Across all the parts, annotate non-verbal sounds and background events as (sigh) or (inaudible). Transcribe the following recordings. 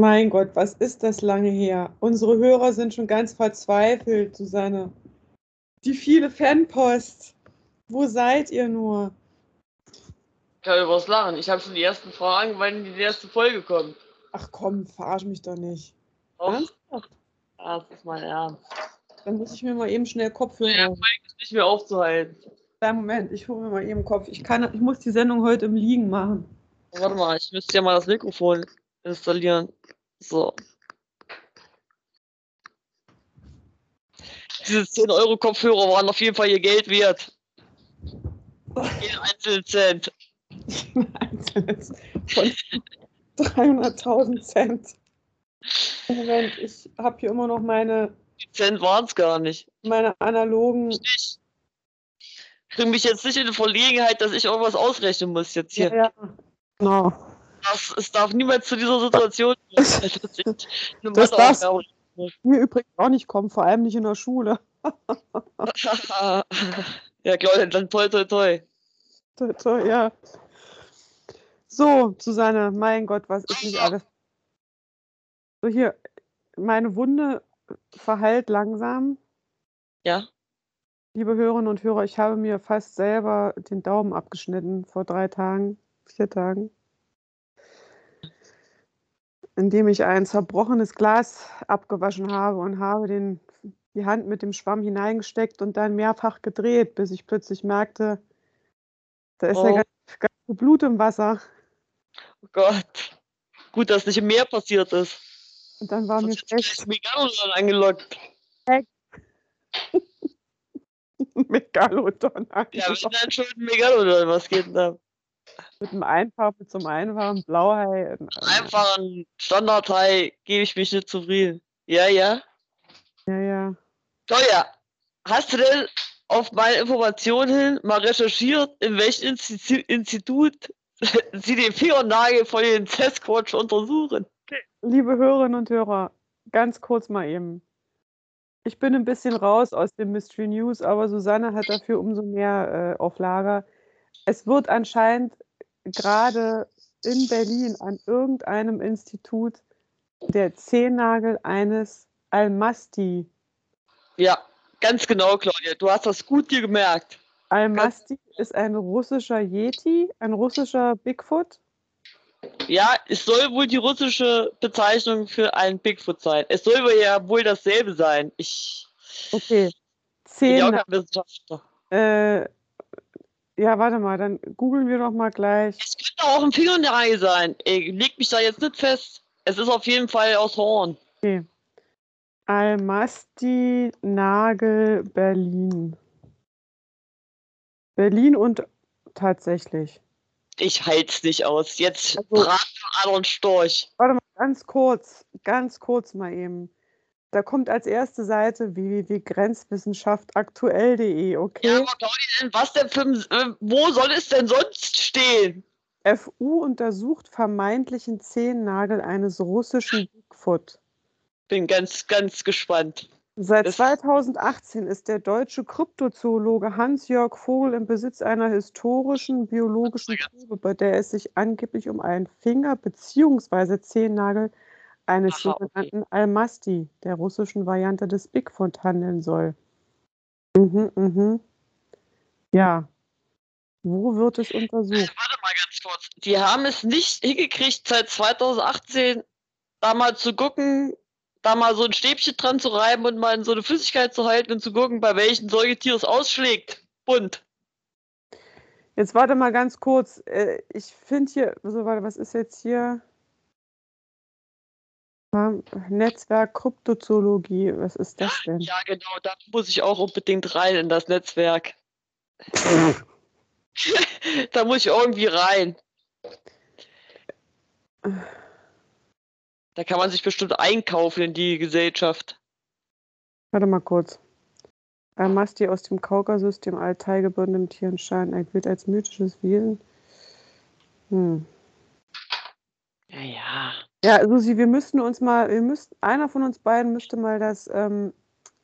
Mein Gott, was ist das lange her? Unsere Hörer sind schon ganz verzweifelt, Susanne. Die viele Fanpost. Wo seid ihr nur? Ich kann über was lachen. Ich habe schon die ersten Fragen, wann die erste Folge kommt. Ach komm, verarsch mich doch nicht. Doch. Ernsthaft? Ja, das ist mein Ernst. Dann muss ich mir mal eben schnell Kopfhörer. Der Folge ist nicht mehr aufzuhalten. Kleinen Moment, ich hole mir mal eben Kopf. Ich, kann, ich muss die Sendung heute im Liegen machen. Warte mal, ich müsste ja mal das Mikrofon installieren. So. Diese 10 Euro Kopfhörer waren auf jeden Fall ihr Geld wert. (laughs) Jeden einzelnen Cent. Einzelnes von 300.000 Cent. Moment, ich habe hier immer noch meine, Die Cent waren es gar nicht. meine analogen. Ich bringe mich jetzt nicht in die Verlegenheit, dass ich irgendwas ausrechnen muss jetzt hier. Ja, ja. Genau. Das, es darf niemals zu dieser Situation kommen, (laughs) eine Das Matheaufgabe- Mir übrigens auch nicht kommen, vor allem nicht in der Schule. (laughs) ja, Claudia, dann toi toi toi. Toi, toi, Ja. So, Susanne, mein Gott, was ist nicht alles? So, hier, meine Wunde verheilt langsam. Ja? Liebe Hörerinnen und Hörer, ich habe mir fast selber den Daumen abgeschnitten vor drei Tagen, vier Tagen, indem ich ein zerbrochenes Glas abgewaschen habe und habe den, die Hand mit dem Schwamm hineingesteckt und dann mehrfach gedreht, bis ich plötzlich merkte, da ist ja Oh. ganz, ganz viel Blut im Wasser. Oh Gott. Gut, dass nicht im Meer passiert ist. Und dann war mir Sonst schlecht. Megalodon angelockt. (laughs) Megalodon. Ja, wenn dann schon Megalodon, was geht denn da? Mit einem Einfach, mit so einem einfachen Blauhai. Einfach ein Standardhai gebe ich mich nicht zufrieden. Ja, ja. Ja, ja. Claudia, hast du denn auf meine Informationen hin mal recherchiert, in welchem Institu Institut (laughs) sie den Fingernagel von den Sasquatch untersuchen? Liebe Hörerinnen und Hörer, ganz kurz mal eben. Ich bin ein bisschen raus aus dem Mystery News, aber Susanne hat dafür umso mehr äh, auf Lager. Es wird anscheinend gerade in Berlin an irgendeinem Institut der Zehennagel eines Almasti. Ja, ganz genau, Claudia. Du hast das gut dir gemerkt. Almasti ist ein russischer Yeti, ein russischer Bigfoot. Ja, es soll wohl die russische Bezeichnung für einen Bigfoot sein. Es soll ja wohl dasselbe sein. Ich Okay. bin Zehn, ja auch kein Wissenschaftler. äh, ja, warte mal, dann googeln wir doch mal gleich. Es könnte auch ein Fingernagel sein. Ich leg mich da jetzt nicht fest. Es ist auf jeden Fall aus Horn. Almasti Nagel Berlin. Berlin und tatsächlich. Ich halt's nicht aus. Jetzt Also- Brat für anderen Storch. Warte mal, ganz kurz, ganz kurz mal eben. Da kommt als erste Seite www.grenzwissenschaftaktuell.de, okay? Ja, aber Claudia, was denn für ein, äh, wo soll es denn sonst stehen? FU untersucht vermeintlichen Zehennagel eines russischen Bigfoot. Bin ganz, ganz gespannt. Seit Das- 2018 ist der deutsche Kryptozoologe Hans-Jörg Vogel im Besitz einer historischen biologischen Probe, bei der es sich angeblich um einen Finger- bzw. Zehennagel eines Aha, okay. sogenannten Almasti, der russischen Variante des Bigfoot, handeln soll. Mhm, mhm. Ja. Wo wird es untersucht? Warte mal ganz kurz. Die haben es nicht hingekriegt, seit 2018 da mal zu gucken, da mal so ein Stäbchen dran zu reiben und mal in so eine Flüssigkeit zu halten und zu gucken, bei welchen Säugetier es ausschlägt. Bunt. Jetzt warte mal ganz kurz. Äh, Ich finde hier, so warte, was ist jetzt hier? Netzwerk Kryptozoologie, was ist das denn? Ja, genau, da muss ich auch unbedingt rein in das Netzwerk. (laughs) da muss ich irgendwie rein. Da kann man sich bestimmt einkaufen in die Gesellschaft. Warte mal kurz. Almasti aus dem Kaukasus, dem Altaigebirnen, dem Tierenschein, ein gilt als mythisches Wesen. Hm. Ja, ja. Ja, Susi, wir müssten uns mal, wir müssten, einer von uns beiden müsste mal das, ähm,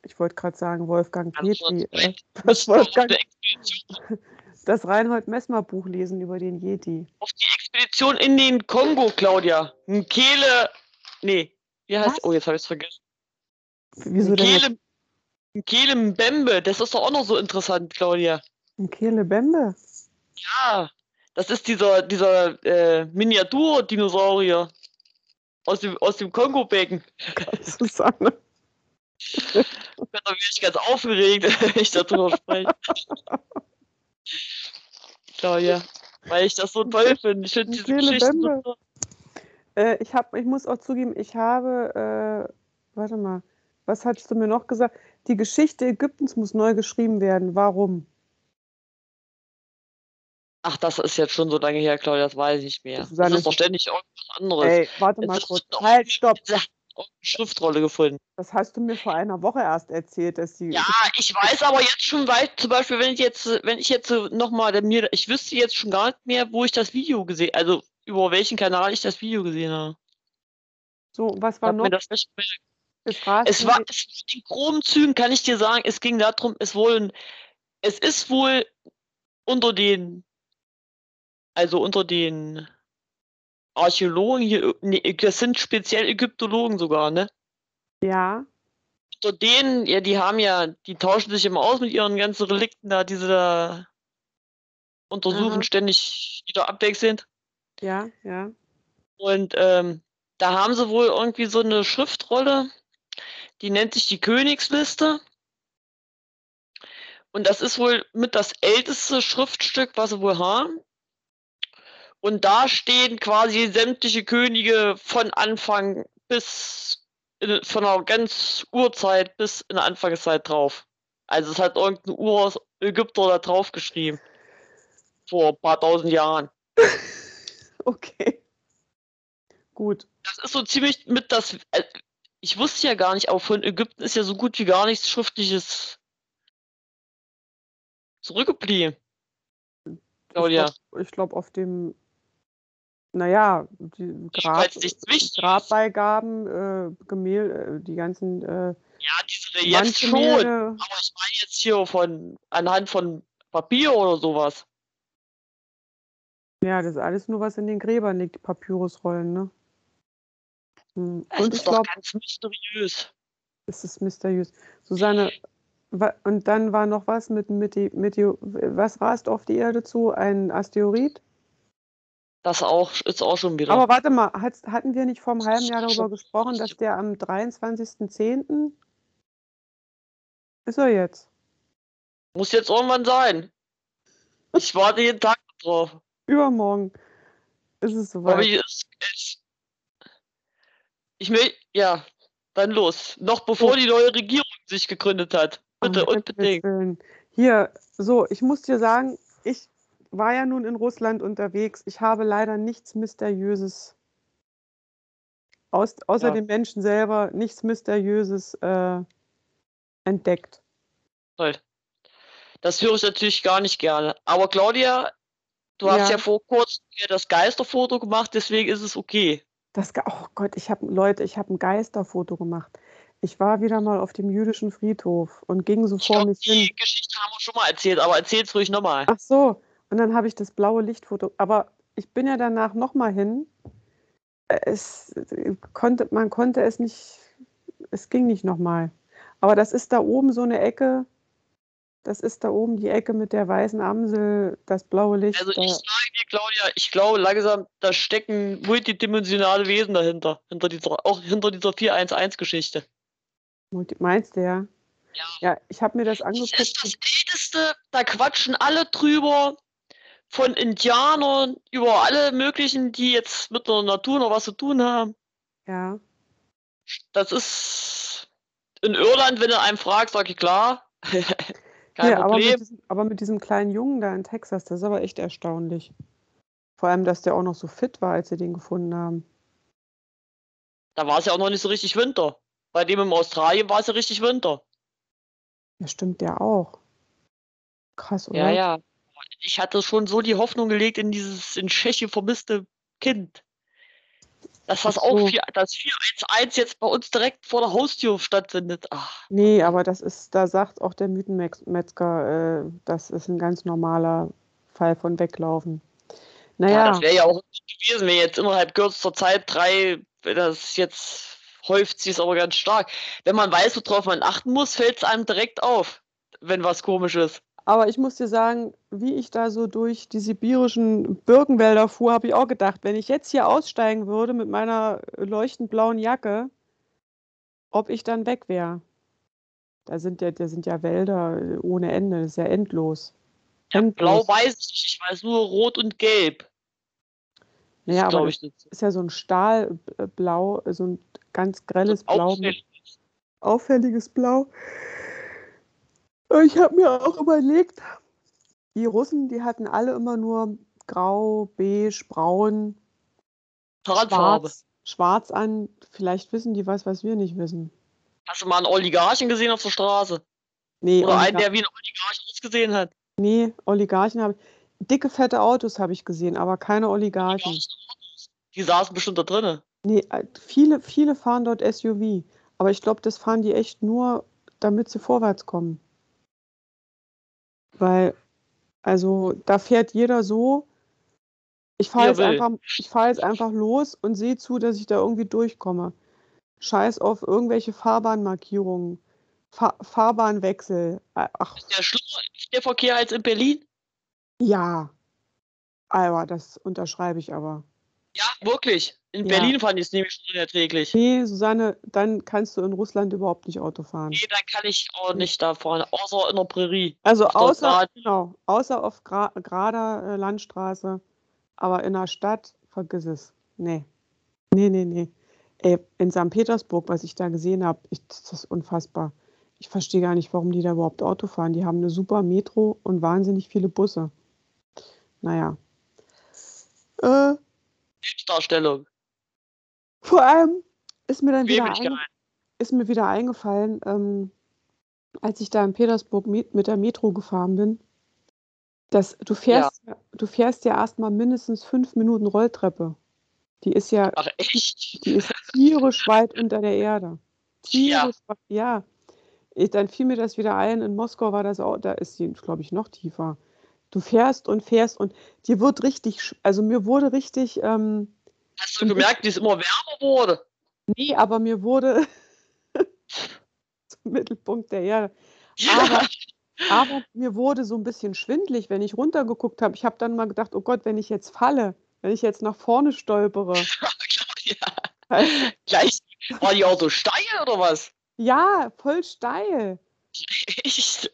ich wollte gerade sagen, Wolfgang Petri, äh, (laughs) das Wolfgang, (laughs) das Reinhold Messmer Buch lesen über den Yeti. auf die Expedition in den Kongo, Claudia. Ein Kehle Nee, wie heißt. Was? Oh, jetzt habe ich es vergessen. Wieso denn jetzt? Kehle, Kehle Mbembe, das ist doch auch noch so interessant, Claudia. ein Kelebembe? Ja, das ist dieser, dieser äh, Miniatur-Dinosaurier aus dem, aus dem Kongo-Becken. Susanne. Da bin ich ganz aufgeregt, (laughs) wenn ich darüber spreche. Claudia, weil ich das so toll finde. Ich finde diese Geschichten so toll. Äh, ich, hab, ich muss auch zugeben, ich habe, äh, warte mal, was hattest du mir noch gesagt? Die Geschichte Ägyptens muss neu geschrieben werden. Warum? Ach, das ist jetzt schon so lange her, Claudia, das weiß ich nicht mehr. Das Susanne, ist doch ständig irgendwas anderes. Ey, warte mal ist kurz. Halt, stopp. eine Schriftrolle gefunden. Das hast du mir vor einer Woche erst erzählt, dass die. Ja, ich weiß aber jetzt schon weit, zum Beispiel, wenn ich jetzt, wenn ich jetzt nochmal mir, ich wüsste jetzt schon gar nicht mehr, wo ich das Video gesehen, also über welchen Kanal ich das Video gesehen habe. So, was war noch? das. Es war, Es war es, in groben Zügen, kann ich dir sagen, es ging darum, es wohl, es ist wohl unter den, also unter den Archäologen hier, nee, das sind speziell Ägyptologen sogar, ne? Ja, Unter denen, ja, die haben ja, die tauschen sich immer aus mit ihren ganzen Relikten da, diese da untersuchen Aha. ständig wieder abwechselnd. ja, ja. Und ähm, da haben sie wohl irgendwie so eine Schriftrolle, die nennt sich die Königsliste. Und das ist wohl mit das älteste Schriftstück, was sie wohl haben. Und da stehen quasi sämtliche Könige von Anfang bis in, von einer ganz Urzeit bis in der Anfangszeit drauf. Also es hat irgendein Ur-Ägypter da drauf geschrieben. Vor ein paar tausend Jahren. (laughs) Okay. Gut. Das ist so ziemlich mit das. äh, Ich wusste ja gar nicht, aber von Ägypten ist ja so gut wie gar nichts Schriftliches zurückgeblieben. Claudia. Ich glaube, glaub, auf dem, naja, die Grab. Grabbeigaben, äh, Gemälde, äh, die ganzen äh, Ja, diese jetzt schon. Aber ich meine jetzt hier von anhand von Papier oder sowas. Ja, das ist alles nur, was in den Gräbern liegt, die Papyrusrollen, ne? Hm, Das Und ist ich doch ganz mysteriös. es ist mysteriös. Susanne, und dann war noch was mit Mete- Meteo, was rast auf die Erde zu? Ein Asteroid? Das auch ist auch schon wieder. Aber warte mal, hat, hatten wir nicht vor einem halben Jahr darüber gesprochen, dass der am 23.10. ist er jetzt? Muss jetzt irgendwann sein. Ich warte jeden Tag drauf. Übermorgen ist es Aber soweit. ich, es, es, ich will, ja, dann los. Noch bevor So. die neue Regierung sich gegründet hat. Bitte Himmels unbedingt. Hier, so, ich muss dir sagen, ich war ja nun in Russland unterwegs. Ich habe leider nichts Mysteriöses, aus, außer Ja. dem Menschen selber, nichts Mysteriöses äh, entdeckt. Toll. Das höre ich natürlich gar nicht gerne. Aber Claudia, du hast Ja. ja vor kurzem das Geisterfoto gemacht, deswegen ist es okay. Das, oh Gott, ich habe, Leute, ich habe ein Geisterfoto gemacht. Ich war wieder mal auf dem jüdischen Friedhof und ging so Ich vor mich hin. die Geschichte haben wir schon mal erzählt, aber erzähl's ruhig nochmal. Ach so, und dann habe ich das blaue Lichtfoto. Aber ich bin ja danach nochmal hin. Es äh, konnte, man konnte es nicht, es ging nicht nochmal. Aber das ist da oben so eine Ecke. Das ist da oben die Ecke mit der weißen Amsel, das blaue Licht. Also ich sage dir, Claudia, ich glaube langsam, da stecken multidimensionale Wesen dahinter. Hinter dieser, auch hinter dieser 411-Geschichte. Multi- Meinst du ja? Ja. Ja, ich habe mir das Das angeguckt. ist das Älteste, da quatschen alle drüber. Von Indianern über alle möglichen, die jetzt mit der Natur noch was zu tun haben. Ja. Das ist in Irland, wenn du einen fragst, sag ich klar. (laughs) Kein Ja, aber Problem. mit, diesem, aber mit diesem kleinen Jungen da in Texas, das ist aber echt erstaunlich. Vor allem, dass der auch noch so fit war, als sie den gefunden haben. Da war es ja auch noch nicht so richtig Winter. Bei dem in Australien war es ja richtig Winter. Das stimmt ja auch. Krass, oder? Ja, ja. Ich hatte schon so die Hoffnung gelegt in dieses in Tschechien vermisste Kind. Dass das auch so. vier, das 411 jetzt bei uns direkt vor der Haustür stattfindet. Ach, Nee, aber das ist, da sagt auch der Mythenmetzger, äh, das ist ein ganz normaler Fall von Weglaufen. Naja. Ja, das wäre ja auch gewesen, wenn jetzt innerhalb kürzester Zeit drei, das jetzt häuft sich aber ganz stark. Wenn man weiß, worauf man achten muss, fällt es einem direkt auf, wenn was komisch ist. Aber ich muss dir sagen, wie ich da so durch die sibirischen Birkenwälder fuhr, habe ich auch gedacht, wenn ich jetzt hier aussteigen würde mit meiner leuchtend blauen Jacke, ob ich dann weg wäre. Da sind ja, da sind ja Wälder ohne Ende, das ist ja endlos. endlos. Blau weiß ich, ich weiß nur rot und gelb. Ja, aber das ich nicht. ist ja so ein Stahlblau, so ein ganz grelles Blau mit Auffällig. auffälliges Blau. Ich habe mir auch überlegt, die Russen, die hatten alle immer nur grau, beige, braun, Tarnfarbe. schwarz, schwarz an. Vielleicht wissen die was, was wir nicht wissen. Hast du mal einen Oligarchen gesehen auf der Straße? Nee, Oder einen, Oligar der wie ein Oligarch ausgesehen hat? nee Oligarchen habe ich. Dicke, fette Autos habe ich gesehen, aber keine Oligarchen. Die saßen bestimmt da drinnen. Nee, äh, viele, viele fahren dort SUV. Aber ich glaube, das fahren die echt nur, damit sie vorwärts kommen. Weil, also, da fährt jeder so. Ich fahre jetzt, einfach, ich fahr jetzt einfach los und sehe zu, dass ich da irgendwie durchkomme. Scheiß auf irgendwelche Fahrbahnmarkierungen, Fa Fahrbahnwechsel. Ach, Ist der schlimmer ist der Verkehr als in Berlin? ja. Aber das unterschreibe ich aber. Ja, wirklich. In Ja. Berlin fand ich es nämlich schon unerträglich. Nee, Susanne, dann kannst du in Russland überhaupt nicht Auto fahren. Nee, dann kann ich auch nicht da fahren, außer in der Prärie. Also außer, genau, außer auf gra gerader äh, Landstraße, aber in der Stadt, vergiss es. Nee. Nee, nee, nee. Ey, in St. Petersburg, was ich da gesehen habe, das ist unfassbar. Ich verstehe gar nicht, warum die da überhaupt Auto fahren. Die haben eine super Metro und wahnsinnig viele Busse. Naja. Äh, Darstellung. vor allem ist mir dann wieder, ein, ist mir wieder eingefallen, ähm, als ich da in Petersburg mit, mit der Metro gefahren bin, dass du fährst, du fährst ja erstmal mindestens fünf Minuten Rolltreppe. Die ist ja, Ach, echt? die ist tierisch weit unter der Erde. Ja. Tierisch weit, ja. Ich, dann fiel mir das wieder ein, in Moskau war das auch, da ist die, glaube ich, noch tiefer. Du fährst und fährst und dir wird richtig, also mir wurde richtig, ähm, Hast du gemerkt, wie es immer wärmer wurde? nee, aber mir wurde (laughs) zum Mittelpunkt der Erde. Aber, aber mir wurde so ein bisschen schwindlig, wenn ich runtergeguckt habe. Ich habe dann mal gedacht, oh Gott, wenn ich jetzt falle, wenn ich jetzt nach vorne stolpere. (laughs) ja. Gleich. War die auch so steil oder was? Ja, voll steil. Echt?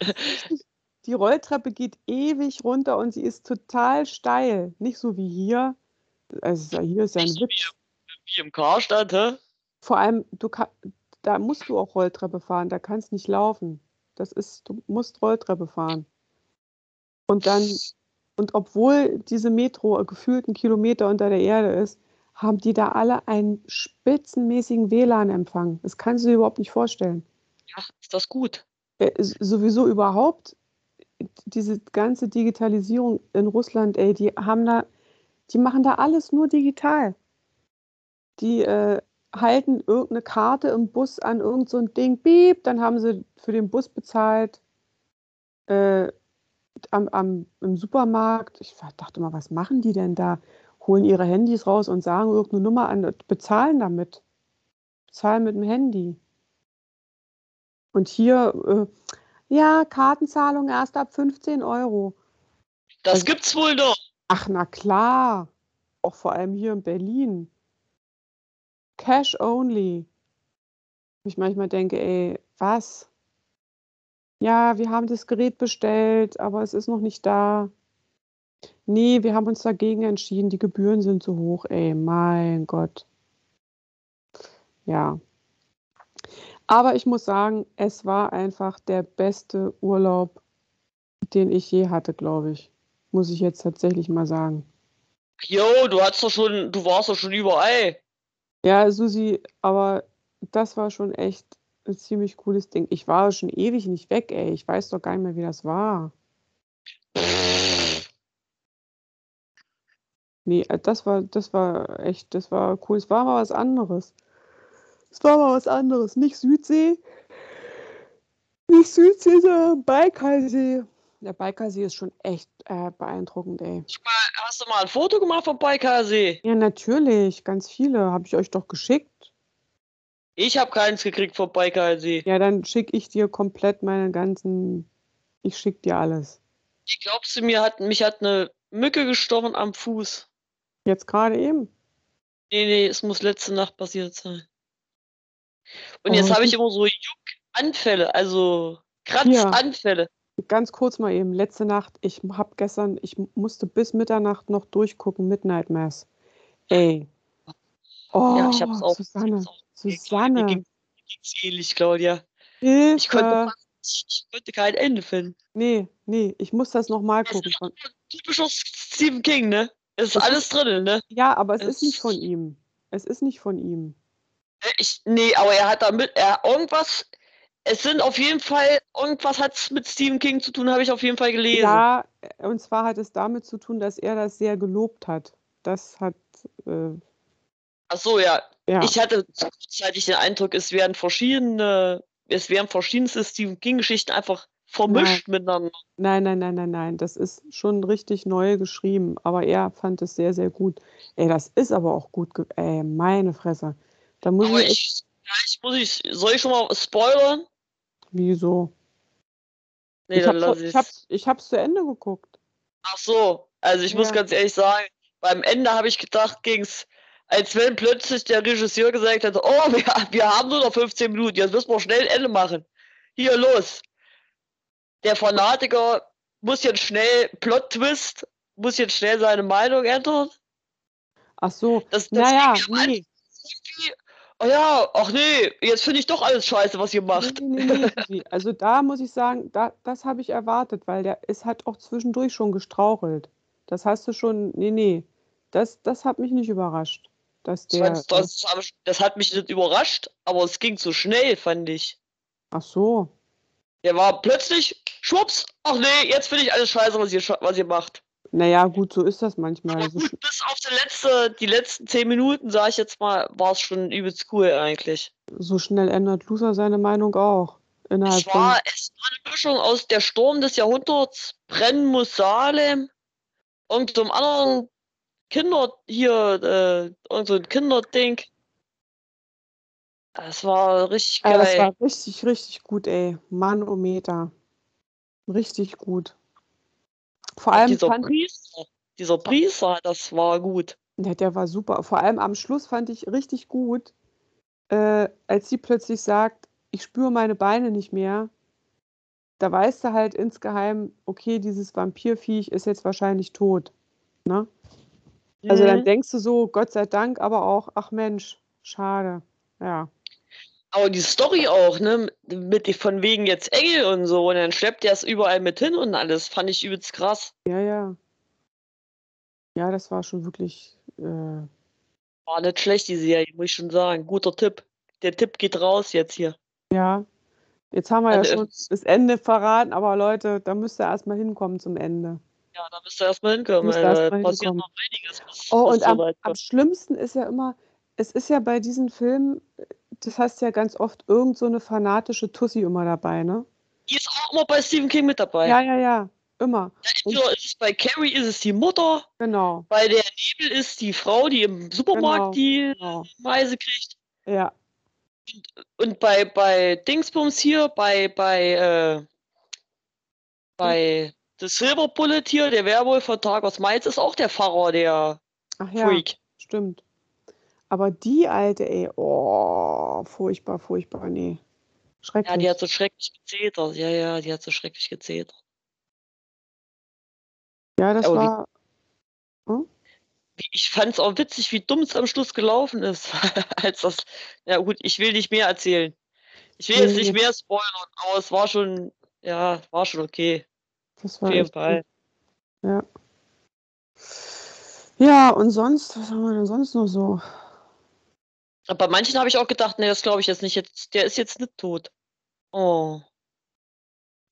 Die Rolltreppe geht ewig runter und sie ist total steil. Nicht so wie hier. Also hier ist ja ein Nicht Witz. Wie im Karstadt, hä? Vor allem, du ka- da musst du auch Rolltreppe fahren, da kannst nicht laufen. Das ist, du musst Rolltreppe fahren. Und dann, und obwohl diese Metro gefühlt einen Kilometer unter der Erde ist, haben die da alle einen spitzenmäßigen WLAN-Empfang. Das kannst du dir überhaupt nicht vorstellen. Ja, ist das gut? Äh, sowieso überhaupt diese ganze Digitalisierung in Russland, ey, die haben da, die machen da alles nur digital. Die äh, halten irgendeine Karte im Bus an irgend so ein Ding, piep, dann haben sie für den Bus bezahlt. Äh, am, am, Im Supermarkt, ich dachte mal, was machen die denn da? Holen ihre Handys raus und sagen irgendeine Nummer an, bezahlen damit. Bezahlen mit dem Handy. Und hier, äh, ja, Kartenzahlung erst ab 15 Euro. Das Also- gibt's wohl noch. Ach, na klar. Auch vor allem hier in Berlin. Cash only. Ich manchmal denke, ey, was? Ja, wir haben das Gerät bestellt, aber es ist noch nicht da. Nee, wir haben uns dagegen entschieden. Die Gebühren sind zu hoch, ey, mein Gott. Ja. Aber ich muss sagen, es war einfach der beste Urlaub, den ich je hatte, glaube ich. Muss ich jetzt tatsächlich mal sagen. Jo, du hast doch schon, du warst doch schon überall. Ja, Susi, aber das war schon echt ein ziemlich cooles Ding. Ich war schon ewig nicht weg, ey. Ich weiß doch gar nicht mehr, wie das war. Nee, äh, das war, das war echt, das war cool. Es war mal was anderes. Es war mal was anderes. Nicht Südsee. Nicht Südsee, sondern Baikalsee. Der Baikalsee ist schon echt äh, beeindruckend, ey. Hast du mal ein Foto gemacht vom Baikalsee? Ja, natürlich. Ganz viele. Habe ich euch doch geschickt. Ich habe keins gekriegt vom Baikalsee. Ja, dann schicke ich dir komplett meine ganzen. Ich schicke dir alles. Ich glaubst du mir, hat, mich hat eine Mücke gestochen am Fuß. Jetzt gerade eben. Nee, nee, es muss letzte Nacht passiert sein. Und Oh, jetzt habe ich immer so Juckanfälle, also Kratzanfälle. Ganz kurz mal eben. Letzte Nacht. Ich habe gestern. Ich musste bis Mitternacht noch durchgucken. Midnight Mass. Ey. Oh, Ja, ich hab's auch. Susanne. Ich hab's auch. Susanne. mir ging's ähnlich, Claudia. Hilfe. Ich konnte, ich konnte kein Ende finden. Nee, nee. Ich muss das nochmal gucken. typischer Stephen King, ne? Es ist Das alles drin, ne? ja, aber es Es- ist nicht von ihm. Es ist nicht von ihm. Ich, nee, aber er hat damit, er irgendwas, es sind auf jeden Fall, irgendwas hat es mit Stephen King zu tun, habe ich auf jeden Fall gelesen. Ja, und zwar hat es damit zu tun, dass er das sehr gelobt hat. Das hat, äh, Ach so, ja. ja. Ich hatte kurzzeitig den Eindruck, es werden verschiedene, es werden verschiedenste Stephen King-Geschichten einfach vermischt miteinander. Nein, nein, nein, nein, nein. Das ist schon richtig neu geschrieben. Aber er fand es sehr, sehr gut. Ey, das ist aber auch gut. Ey, meine Fresse. Da muss Aber ich ich, ich muss ich, soll ich schon mal spoilern? Wieso? Nee, ich, hab's, ich, ich hab's, ich hab's zu Ende geguckt. Ach so, also ich muss Ja. ganz ehrlich sagen, beim Ende habe ich gedacht, ging's, als wenn plötzlich der Regisseur gesagt hätte, oh, wir, wir haben nur noch 15 Minuten, jetzt müssen wir schnell Ende machen. Hier, los. Der Fanatiker muss jetzt schnell, Plot-Twist, muss jetzt schnell seine Meinung ändern. Ach so. Das, das Naja, nee. Oh ja, ach nee, jetzt finde ich doch alles scheiße, was ihr macht. Nee, nee, nee. Also da muss ich sagen, da, das habe ich erwartet, weil der ist hat auch zwischendurch schon gestrauchelt. Das hast du schon. Nee, nee. Das, das hat mich nicht überrascht. Dass Das, der. das, ich- das hat mich nicht überrascht, aber es ging zu schnell, fand ich. Ach so. Der war plötzlich, schwupps, ach nee, jetzt finde ich alles scheiße, was ihr, was ihr macht. Naja, gut, so ist das manchmal. Aber gut, bis auf die, letzte, die letzten zehn Minuten, sag ich jetzt mal, war es schon übelst cool eigentlich. so schnell ändert Loser seine Meinung auch. Innerhalb Es war, es war eine Mischung aus der Sturm des Jahrhunderts, Brennen muss Salem, irgendeinem anderen Kinder, hier, äh, irgend so ein Kinderding. Das war richtig. Äh, das geil. war richtig, richtig gut, ey. Manometer. Richtig gut. Vor allem dieser fand Priester, dieser Priester, das war gut. Ja, der war super. Vor allem am Schluss fand ich richtig gut, äh, als sie plötzlich sagt, ich spüre meine Beine nicht mehr. Da weißt du halt insgeheim, okay, dieses Vampirviech ist jetzt wahrscheinlich tot. Ne? Also dann Mhm. denkst du so, Gott sei Dank, aber auch, ach Mensch, schade. Ja. Aber die Story auch, ne? Mit von wegen jetzt Engel und so. Und dann schleppt er es überall mit hin und alles. Fand ich übelst krass. Ja, ja. Ja, das war schon wirklich. Äh, War nicht schlecht, die Serie, muss ich schon sagen. Guter Tipp. Der Tipp geht raus jetzt hier. ja. Jetzt haben wir ja Also, schon das Ende verraten, aber Leute, da müsst ihr erstmal hinkommen zum Ende. Ja, da müsst ihr erstmal hinkommen. Müsst Äh, erst mal passiert hinkommen. noch einiges. Oh, und am, am schlimmsten ist ja immer, es ist ja bei diesen Filmen, das heißt ja ganz oft, irgend so eine fanatische Tussi immer dabei, ne? Die ist auch immer bei Stephen King mit dabei. Ja, ja, ja, immer. Entweder ist es bei Carrie ist es die Mutter, Genau, bei der Nebel ist die Frau, die im Supermarkt Genau. die genau. Meise kriegt. Ja, Und bei, bei Dingsbums hier, bei, bei, äh, bei The Silver Bullet hier, der Werwolf von Tag aus Mainz, ist auch der Pfarrer, der ach ja, Freak. stimmt. Aber die alte, ey, oh, furchtbar, furchtbar, nee. Ja, Schrecklich. die hat so schrecklich gezetert. Ja, ja, die hat so schrecklich gezetert. Ja, das die- war, Wie- Ich fand es auch witzig, wie dumm es am Schluss gelaufen ist. (laughs) Als das, ja gut, ich will nicht mehr erzählen. Ich will jetzt nicht mehr spoilern, aber es war schon, ja, war schon okay. das war Auf jeden Fall. gut. Ja. Ja, und sonst, was haben wir denn sonst noch so? Aber bei manchen habe ich auch gedacht, nee, das glaube ich jetzt nicht. Jetzt, der ist jetzt nicht tot. Oh,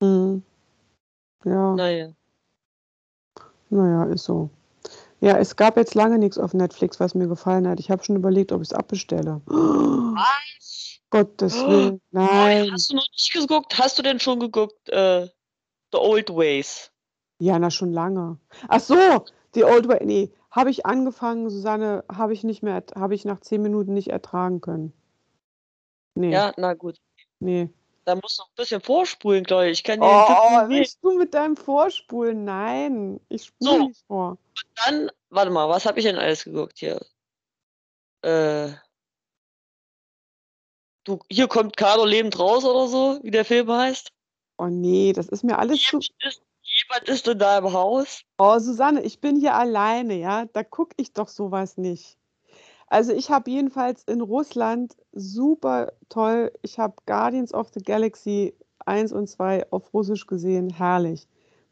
Hm. Ja. naja. Naja, ist so. Ja, es gab jetzt lange nichts auf Netflix, was mir gefallen hat. Ich habe schon überlegt, ob ich es abbestelle. Was? (gasps) Gottes Oh. Willen. Nein. Hast du noch nicht geguckt? Hast du denn schon geguckt, äh, The Old Ways? Ja, na schon lange. Ach so, The Old Way, nee, habe ich angefangen, Susanne, habe ich nicht mehr, habe ich nach zehn Minuten nicht ertragen können. Nee. Ja, na gut. Nee. Da musst du ein bisschen vorspulen, glaube ich. Ich kann oh, willst du mit deinem Vorspulen? Nein, ich spule so. nicht vor. Und dann, warte mal, was habe ich denn alles geguckt hier? Äh, du, hier kommt Carlo lebend raus oder so, wie der Film heißt. Oh nee, das ist mir alles zu. Ist, jemand ist in deinem Haus. Oh, Susanne, ich bin hier alleine, ja. Da gucke ich doch sowas nicht. Also ich habe jedenfalls in Russland super toll, ich habe Guardians of the Galaxy 1 und 2 auf Russisch gesehen, herrlich.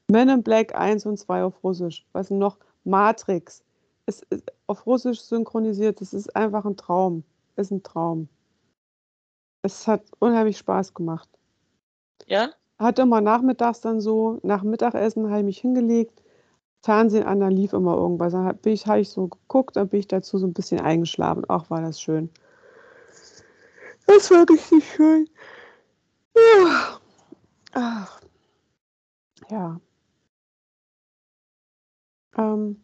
Men in Black 1 und 2 auf Russisch. Was noch? Matrix. Es ist auf Russisch synchronisiert. Das ist einfach ein Traum. Ist ein Traum. Es hat unheimlich Spaß gemacht. Ja? Hatte immer nachmittags dann so, nach Mittagessen habe ich mich hingelegt, Fernsehen an, da lief immer irgendwas. Dann habe ich, hab ich so geguckt, dann bin ich dazu so ein bisschen eingeschlafen. Ach, war das schön. Das war richtig schön. Ja. Ach. Ja. Ähm,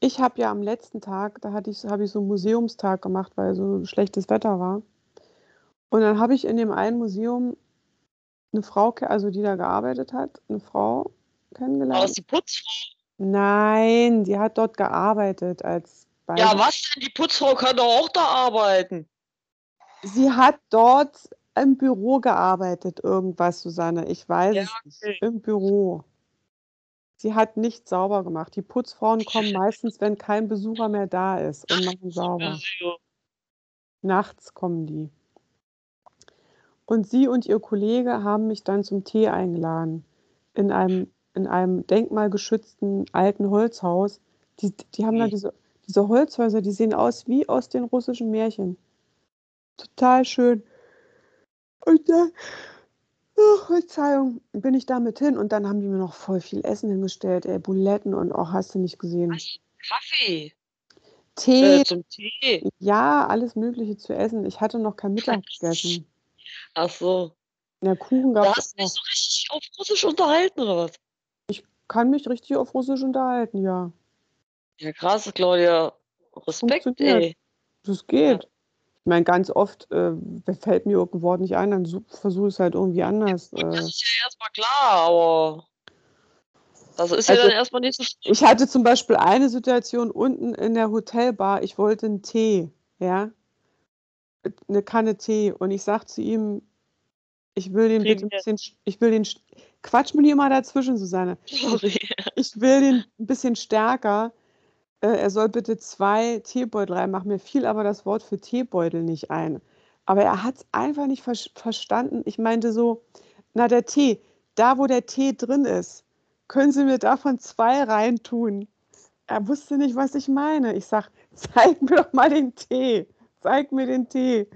ich habe ja am letzten Tag, da hatte ich, habe ich so einen Museumstag gemacht, weil so schlechtes Wetter war. Und dann habe ich in dem einen Museum eine Frau, also die da gearbeitet hat, eine Frau kennengelernt. War das die Putzfrau? Nein, die hat dort gearbeitet als bei Ja, was denn? Die Putzfrau kann doch auch da arbeiten. Sie hat dort im Büro gearbeitet, irgendwas, Susanne. Ich weiß ja, es nicht. Im Büro. Sie hat nicht sauber gemacht. Die Putzfrauen kommen meistens, wenn kein Besucher mehr da ist und machen sauber. Nachts kommen die. Und sie und ihr Kollege haben mich dann zum Tee eingeladen in einem in einem denkmalgeschützten alten Holzhaus. Die, die haben da diese, diese Holzhäuser, die sehen aus wie aus den russischen Märchen. Total schön. Und dann, oh, Verzeihung, bin ich damit hin und dann haben die mir noch voll viel Essen hingestellt, ey, Buletten und auch hast du nicht gesehen. Kaffee. Tee. Äh, zum Tee. Ja, alles Mögliche zu essen. Ich hatte noch kein Mittag gegessen. Ach so. Ja, Kuchen gab es. Da hast du dich so richtig auf Russisch unterhalten, oder was? kann mich richtig auf Russisch unterhalten, ja. Ja, krass, Claudia. Respekt, ey. Das geht. Ja. Ich meine, ganz oft äh, fällt mir irgendein Wort nicht ein, dann versuche ich es halt irgendwie anders. Ja, das äh. ist ja erstmal klar, aber das ist ja also, dann erstmal nicht so schlimm. Ich hatte zum Beispiel eine Situation unten in der Hotelbar, ich wollte einen Tee, ja, eine Kanne Tee und ich sage zu ihm, ich will den bitte ein bisschen, ich will den, quatsch mir nicht immer dazwischen, Susanne. Sorry. Ich will den ein bisschen stärker. Äh, er soll bitte zwei Teebeutel rein. Mach mir viel aber das Wort für Teebeutel nicht ein. Aber er hat es einfach nicht ver verstanden. Ich meinte so, na der Tee, da wo der Tee drin ist, können Sie mir davon zwei reintun. Er wusste nicht, was ich meine. Ich sag, (laughs) zeig mir doch mal den Tee. Zeig mir den Tee.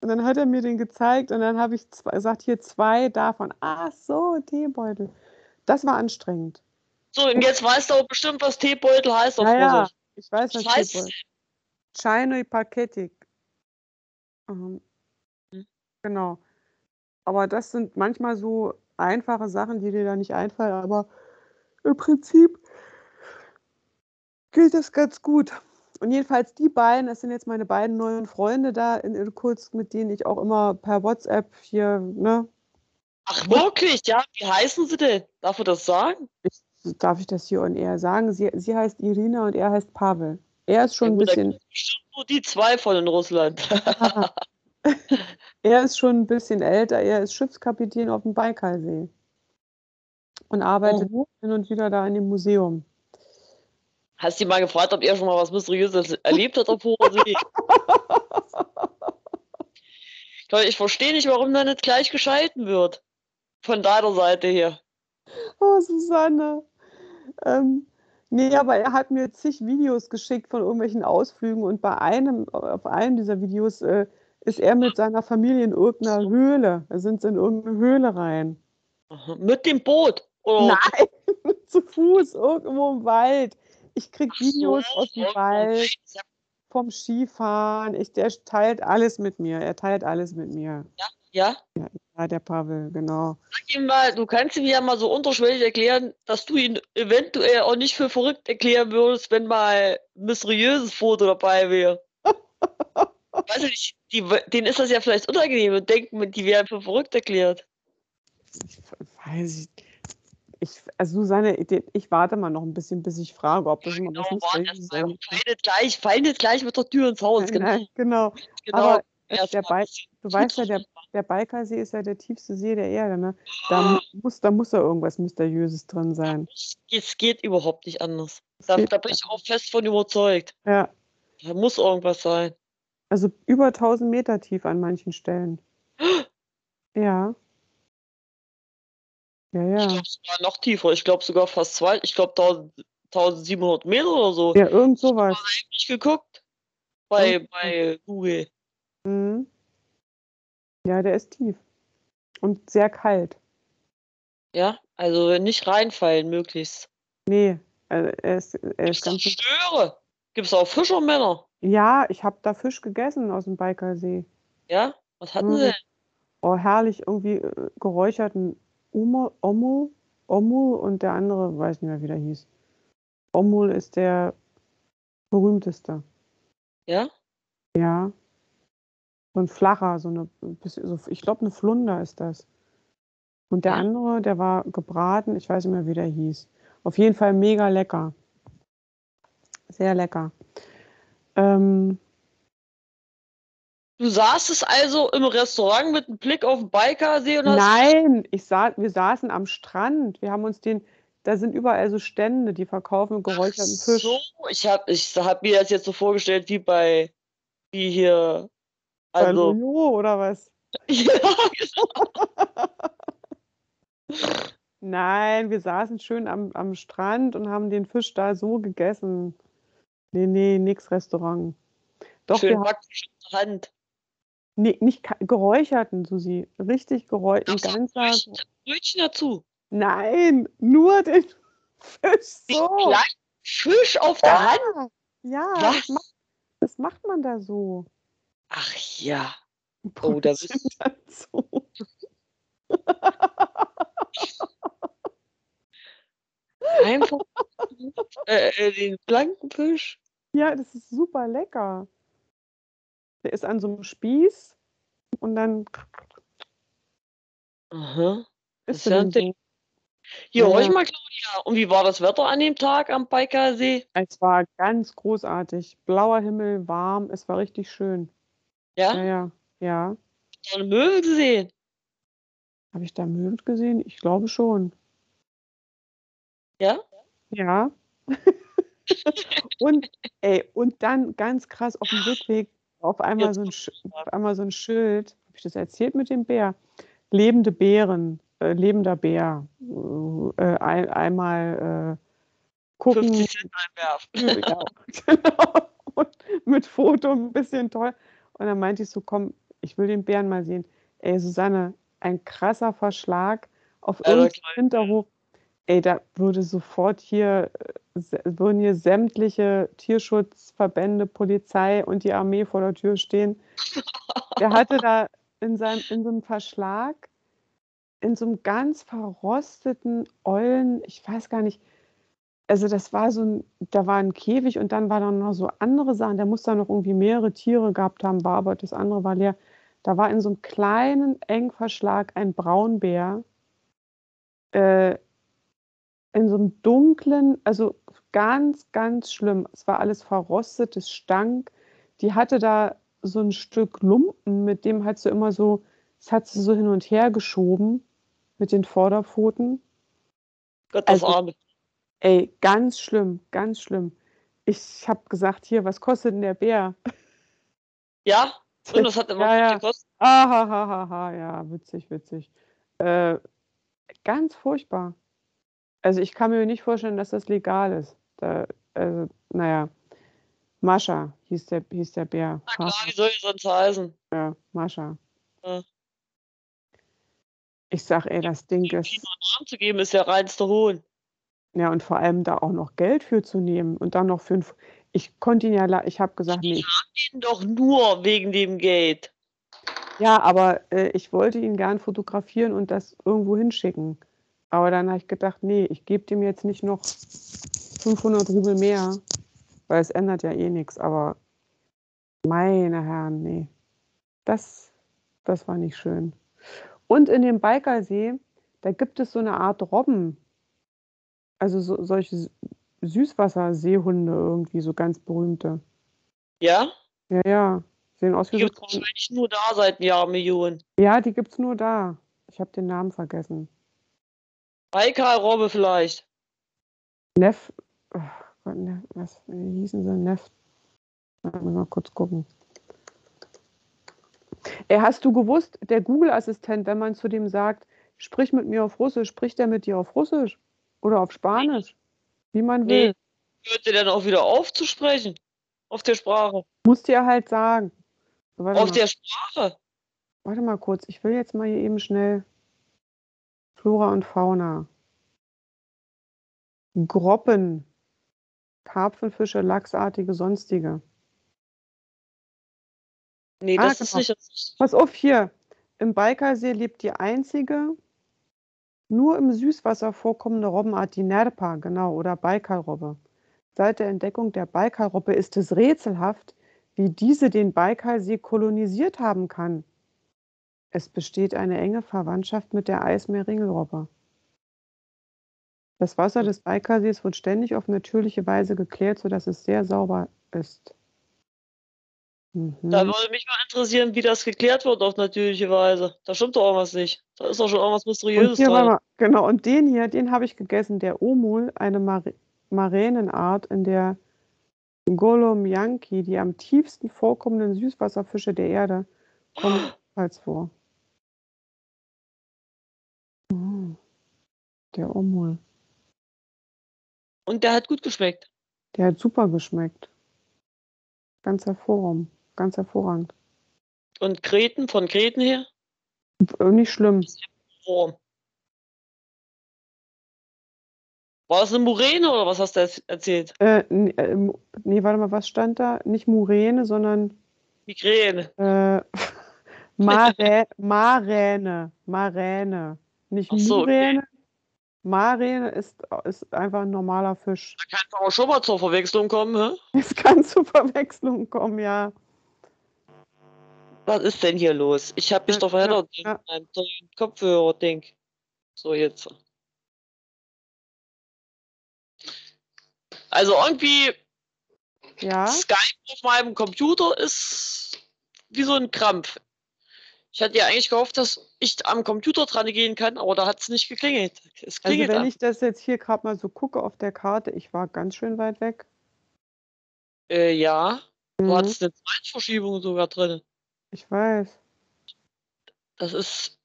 Und dann hat er mir den gezeigt und dann habe ich zwei, gesagt, hier zwei davon. Ach so, Teebeutel. Das war anstrengend. So, und jetzt weißt du auch bestimmt, was Teebeutel heißt auf naja, Russisch. ich weiß, was, heißt Teebeutel Chai Paketik. Mhm. Hm. Genau. Aber das sind manchmal so einfache Sachen, die dir da nicht einfallen, aber im Prinzip geht das ganz gut. Und jedenfalls die beiden, das sind jetzt meine beiden neuen Freunde da in Irkutsk, mit denen ich auch immer per WhatsApp hier, ne? Ach wirklich, ja? Wie heißen sie denn? Darf ich das sagen? Ich, darf ich das hier und er sagen? Sie, sie heißt Irina und er heißt Pavel. Er ist schon ja, gut, ein bisschen. Nur die zwei von in Russland. (laughs) er ist schon ein bisschen älter. Er ist Schiffskapitän auf dem Baikalsee und arbeitet oh. hin und wieder da in dem Museum. Hast du mal gefragt, ob er schon mal was Mysteriöses erlebt hat auf hoher See? (laughs) ich verstehe nicht, warum da nicht gleich geschalten wird. Von deiner Seite hier. Oh, Susanne. Ähm, nee, aber er hat mir zig Videos geschickt von irgendwelchen Ausflügen und bei einem, auf einem dieser Videos äh, ist er mit seiner Familie in irgendeiner Höhle. Da sind sie in irgendeine Höhle rein. Mit dem Boot? Oder? Nein, (laughs) zu Fuß, irgendwo im Wald. Ich kriege Videos so, aus dem Wald, vom Skifahren. Ich, der teilt alles mit mir. Er teilt alles mit mir. Ja, Ja? Ja, der Pavel, genau. Sag ihm mal, du kannst ihm ja mal so unterschwellig erklären, dass du ihn eventuell auch nicht für verrückt erklären würdest, wenn mal ein mysteriöses Foto dabei wäre. (laughs) Weiß ich nicht, denen ist das ja vielleicht unangenehm und denken, die wären für verrückt erklärt. Ich weiß ich. Ich, also Susanne, ich, ich warte mal noch ein bisschen, bis ich frage, ob das Ja, genau, was ist. Nicht gleich, nicht gleich mit der Tür ins Haus. Genau. genau. (laughs) genau. Aber Erst der Du weißt ja, der, der Baikalsee ist ja der tiefste See der Erde, ne? Da, mu- muss, da muss ja irgendwas Mysteriöses drin sein. Es geht überhaupt nicht anders. Da, da bin ich auch fest von überzeugt. Ja, Da muss irgendwas sein. also über 1000 Meter tief an manchen Stellen. (gasps) Ja. Ja, Ich ja. glaube sogar noch tiefer. Ich glaube sogar fast zwei. Ich glaube 1000 1700 Meter oder so. Ja, irgend sowas. Ich geguckt. Bei, Irgend- bei Google. Mhm. Ja, der ist tief. Und sehr kalt. Ja, also nicht reinfallen möglichst. Nee, also er ist, er ist ganz. Störe? Gibt's auch Fischermänner? Ja, ich habe da Fisch gegessen aus dem Baikalsee. Ja? Was hatten Mhm. sie denn? Oh, herrlich, irgendwie äh, geräucherten Umul, Omul, Omul und der andere, weiß nicht mehr, wie der hieß. Omul ist der berühmteste. Ja? Ja. So ein flacher, so eine, so, ich glaube, eine Flunder ist das. Und der Ja. andere, der war gebraten, ich weiß nicht mehr, wie der hieß. Auf jeden Fall mega lecker. Sehr lecker. Ähm, Du saßest also im Restaurant mit einem Blick auf den Baikalsee hast nein, ich sa wir saßen am Strand. Wir haben uns den, da sind überall so Stände, die verkaufen geräucherten Fisch. so, ich habe ich hab mir das jetzt so vorgestellt wie bei wie hier Bei also Lojo oder was? (laughs) ja, (laughs) Nein, wir saßen schön am, am Strand und haben den Fisch da so gegessen. Nee, nee, nix Restaurant. Doch, wir schön der Hand. Nee, nicht geräucherten, Susi. Richtig geräuchert. Brötchen, Brötchen dazu. Nein, nur den (laughs) Fisch so. Fisch auf der Hand. Ja, das macht, das macht man da so. Ach ja. Oh, da Brötchen bist- dazu. (laughs) Einfach äh, äh, den blanken Fisch. Ja, das ist super lecker. Der ist an so einem Spieß und dann Aha. ist er ein Ding. so. Hier, Ja. ruhig mal, Claudia. Und wie war das Wetter an dem Tag am Baikalsee? Es war ganz großartig. Blauer Himmel, warm, es war richtig schön. Ja? Ja, ja, ja. Hast du eine Möwe gesehen? Habe ich da Möwen gesehen? Ich glaube schon. Ja? Ja. (laughs) und, ey, und dann ganz krass auf dem (laughs) Rückweg auf einmal, so ein, auf einmal so ein Schild. Habe ich das erzählt mit dem Bär? Lebende Bären, äh, lebender Bär. Äh, ein, einmal äh, gucken. 50 Cent einwerfen. Ja, genau. Und mit Foto ein bisschen toll. Und dann meinte ich so, komm, ich will den Bären mal sehen. Ey, Susanne, ein krasser Verschlag auf Ja, irgendeinem. Hinterhof. Ey, da würde sofort hier, äh, würden hier sämtliche Tierschutzverbände, Polizei und die Armee vor der Tür stehen. Der hatte da in, seinem, in so einem Verschlag, in so einem ganz verrosteten, ollen, ich weiß gar nicht, also das war so ein, da war ein Käfig und dann war da noch so andere Sachen. Der muss da noch irgendwie mehrere Tiere gehabt haben, war aber das andere war leer. Da war in so einem kleinen Engverschlag ein Braunbär. Äh, in so einem dunklen, also ganz, ganz schlimm. Es war alles verrostet, es stank. Die hatte da so ein Stück Lumpen, mit dem hat sie immer so, das hat sie so hin und her geschoben mit den Vorderpfoten. Gott, das Also- Arme. Ey, ganz schlimm, ganz schlimm. Ich habe gesagt, hier, was kostet denn der Bär? Ja? (laughs) Und das hat immer Ja, ja. gekostet. Ahahaha, ja, witzig, witzig. Äh, ganz furchtbar. Also ich kann mir nicht vorstellen, dass das legal ist. Da, also, naja, Mascha hieß der, hieß der Bär. Na klar, wie soll ich sonst heißen? Ja, Mascha. Ja. Ich sag, ey, das Ding ist, einen Namen zu geben, ist ja reinster Hohn. ja, und vor allem da auch noch Geld für zu nehmen und dann noch fünf. Ich konnte ihn ja, ich habe gesagt, nee, ich Ihn doch nur wegen dem Geld. Ja, aber äh, ich wollte ihn gern fotografieren und das irgendwo hinschicken. Aber dann habe ich gedacht, nee, ich gebe dem jetzt nicht noch 500 Rubel mehr, weil es ändert ja eh nichts. Aber meine Herren, nee, das, das war nicht schön. Und in dem Baikalsee, da gibt es so eine Art Robben. Also so, solche Süßwasserseehunde irgendwie, so ganz berühmte. Ja? Ja, ja. Sehen aus wie Die so gibt wahrscheinlich nur da seit Jahrmillionen. Ja, die gibt's nur da. Ich habe den Namen vergessen. Baikal-Robbe vielleicht. Neff. Oh Gott, Neff, was wie hießen sie? Neff. Mal kurz gucken. Ey, hast du gewusst, der Google-Assistent, wenn man zu dem sagt, sprich mit mir auf Russisch, spricht der mit dir auf Russisch oder auf Spanisch? Wie man will. Nee. Hört ihr dann auch wieder auf zu sprechen? Auf der Sprache. Musst dir halt sagen. So, Auf mal, der Sprache. warte mal kurz, ich will jetzt mal hier eben schnell Flora und Fauna. Groppen. Karpfenfische, Lachsartige, sonstige. Nee, Ah, das ist genau. nicht. Pass auf hier. Im Baikalsee lebt die einzige nur im Süßwasser vorkommende Robbenart, die Nerpa, genau, oder Baikalrobbe. Seit der Entdeckung der Baikalrobbe ist es rätselhaft, wie diese den Baikalsee kolonisiert haben kann. Es besteht eine enge Verwandtschaft mit der Eismeerringelrobbe. Das Wasser des Baikalsees wird ständig auf natürliche Weise geklärt, sodass es sehr sauber ist. Mhm. Da würde mich mal interessieren, wie das geklärt wird auf natürliche Weise. Da stimmt doch irgendwas nicht. Da ist doch schon irgendwas Und Mysteriöses hier, warte dran. mal, genau, und den hier, den habe ich gegessen, der Omul, eine Mar Maränenart in der Golomyanki, die am tiefsten vorkommenden Süßwasserfische der Erde, kommen (gasps) ebenfalls vor. Der Omul. Und der hat gut geschmeckt. Der hat super geschmeckt. Ganz hervorragend. Ganz hervorragend. Und Kreten, von Kreten her? Äh, Nicht schlimm. Wurm. War das eine Muräne oder was hast du erzählt? Äh, äh, nee, warte mal, was stand da? Nicht Muräne, sondern Migräne. Äh, (laughs) Mare, Maräne, Maräne. Nicht so, okay. Maräne ist, ist einfach ein normaler Fisch. Da kann es aber schon mal zur Verwechslung kommen, hä? (laughs) Es kann zu Verwechslungen kommen, ja. Was ist denn hier los? Ich habe mich Ja, doch verheddert ja. in meinem tollen Kopfhörer-Ding. So, jetzt. Also irgendwie, Ja, Skype auf meinem Computer ist wie so ein Krampf. Ich hatte ja eigentlich gehofft, dass ich am Computer dran gehen kann, aber da hat es nicht geklingelt. Es also klingelt wenn an. ich das jetzt hier gerade mal so gucke auf der Karte, ich war ganz schön weit weg. Äh, ja, du Mhm, hattest eine Zeitverschiebung sogar drin. ich weiß. Das ist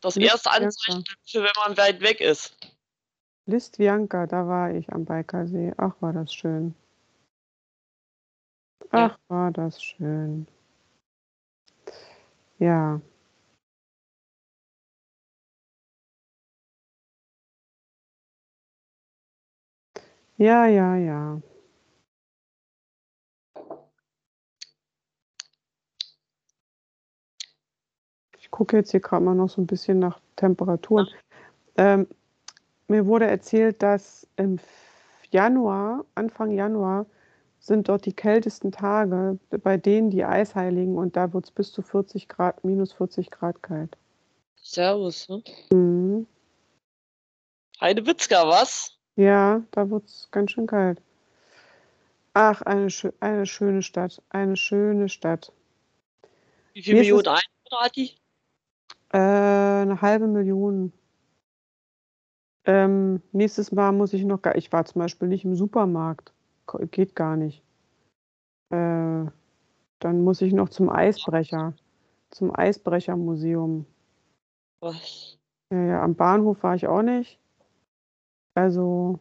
das Nicht erste Anzeichen, für wenn man weit weg ist. Listvianka, da war ich am Baikalsee. Ach, war das schön. Ja. Ach, war das schön. Ja. Ja, ja, ja. Ich gucke jetzt hier gerade mal noch so ein bisschen nach Temperaturen. Ähm, mir wurde erzählt, dass im Januar, Anfang Januar, sind dort die kältesten Tage, bei denen die Eisheiligen und da wird es bis zu 40 Grad, minus 40 Grad kalt. Servus, ne? Mhm. Heidewitzka, was? Ja, da wird es ganz schön kalt. Ach, eine, schö- eine schöne Stadt, eine schöne Stadt. Wie viele Mir ist es- Millionen Einwohner hat die? Äh, eine halbe Million. Ähm, nächstes Mal muss ich noch, gar, ich war zum Beispiel nicht im Supermarkt, Ko- geht gar nicht. Äh, dann muss ich noch zum Eisbrecher, zum Eisbrechermuseum. Was? Ja, ja, am Bahnhof war ich auch nicht. Also,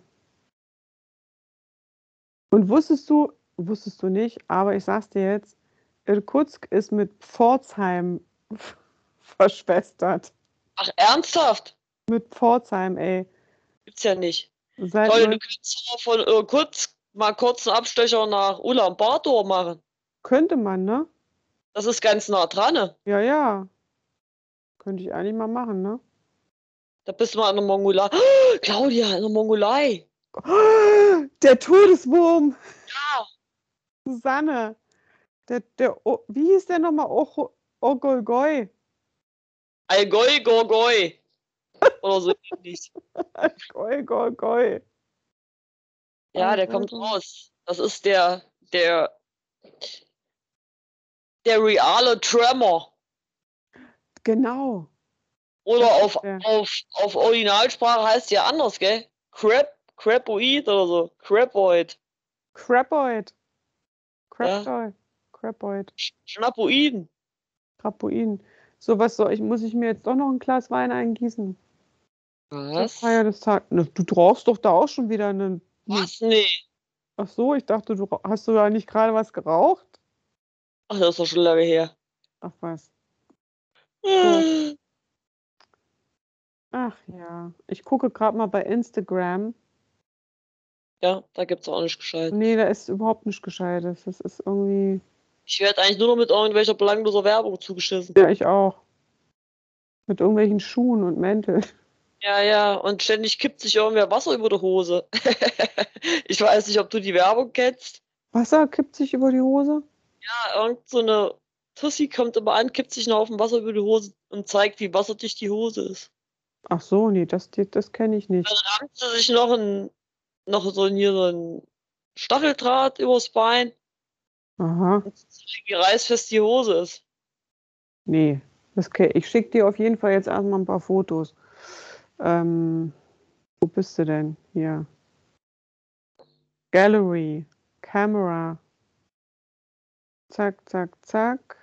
und wusstest du, wusstest du nicht, aber ich sag's dir jetzt, Irkutsk ist mit Pforzheim (laughs) verschwestert. Ach, ernsthaft? Mit Pforzheim, ey. Gibt's ja nicht. Seit Toll, du aber von Irkutsk mal kurz einen Abstecher nach Ulaanbaatar machen. könnte man, ne? Das ist ganz nah dran. ne? Ja, ja. Könnte ich eigentlich mal machen, ne? Da bist du mal in der Mongolei. Claudia, in der Mongolei. Der Todeswurm! Ja. Susanne! Der, der, O- wie hieß der nochmal? Ogolgoi. Allgäu, Gorgoi. Oder so ähnlich. Goi, goi, goi. Ja, der kommt raus. Das ist der, der, der reale Tremor. Genau. Oder auf, der. auf, auf Originalsprache heißt ja anders, gell? Crap, Crapoid oder so. Crapoid. Crapoid. Crapoid. Crapoid. Sch- Schnappoiden. Crapoin. So, was soll ich? Muss ich mir jetzt doch noch ein Glas Wein eingießen? Was? Feier des Tages. Du brauchst doch da auch schon wieder einen. Was? Nee. Ach so, ich dachte, du hast du da nicht gerade was geraucht? Ach, das ist doch schon lange her. Ach was. Ach ja. Ich gucke gerade mal bei Instagram. Ja, da gibt's auch nicht gescheit. Nee, da ist überhaupt nichts Gescheites. Das ist irgendwie. Ich werde eigentlich nur noch mit irgendwelcher belangloser Werbung zugeschissen. Ja, ich auch. Mit irgendwelchen Schuhen und Mänteln. Ja, ja, und ständig kippt sich irgendwer Wasser über die Hose. (laughs) ich weiß nicht, ob du die Werbung kennst. Wasser kippt sich über die Hose? Ja, irgend so eine Tussi kommt immer an, kippt sich einen Haufen Wasser über die Hose und zeigt, wie wasserdicht die Hose ist. Ach so, nee, das, das kenne ich nicht. Dann rammt sie sich noch ein, noch so hier so ein Stacheldraht übers Bein Aha. wie reißfest die Hose ist. Nee, das ich schicke dir auf jeden Fall jetzt erstmal ein paar Fotos. Ähm, wo bist du denn? Hier. Gallery, Camera. Zack, zack, zack.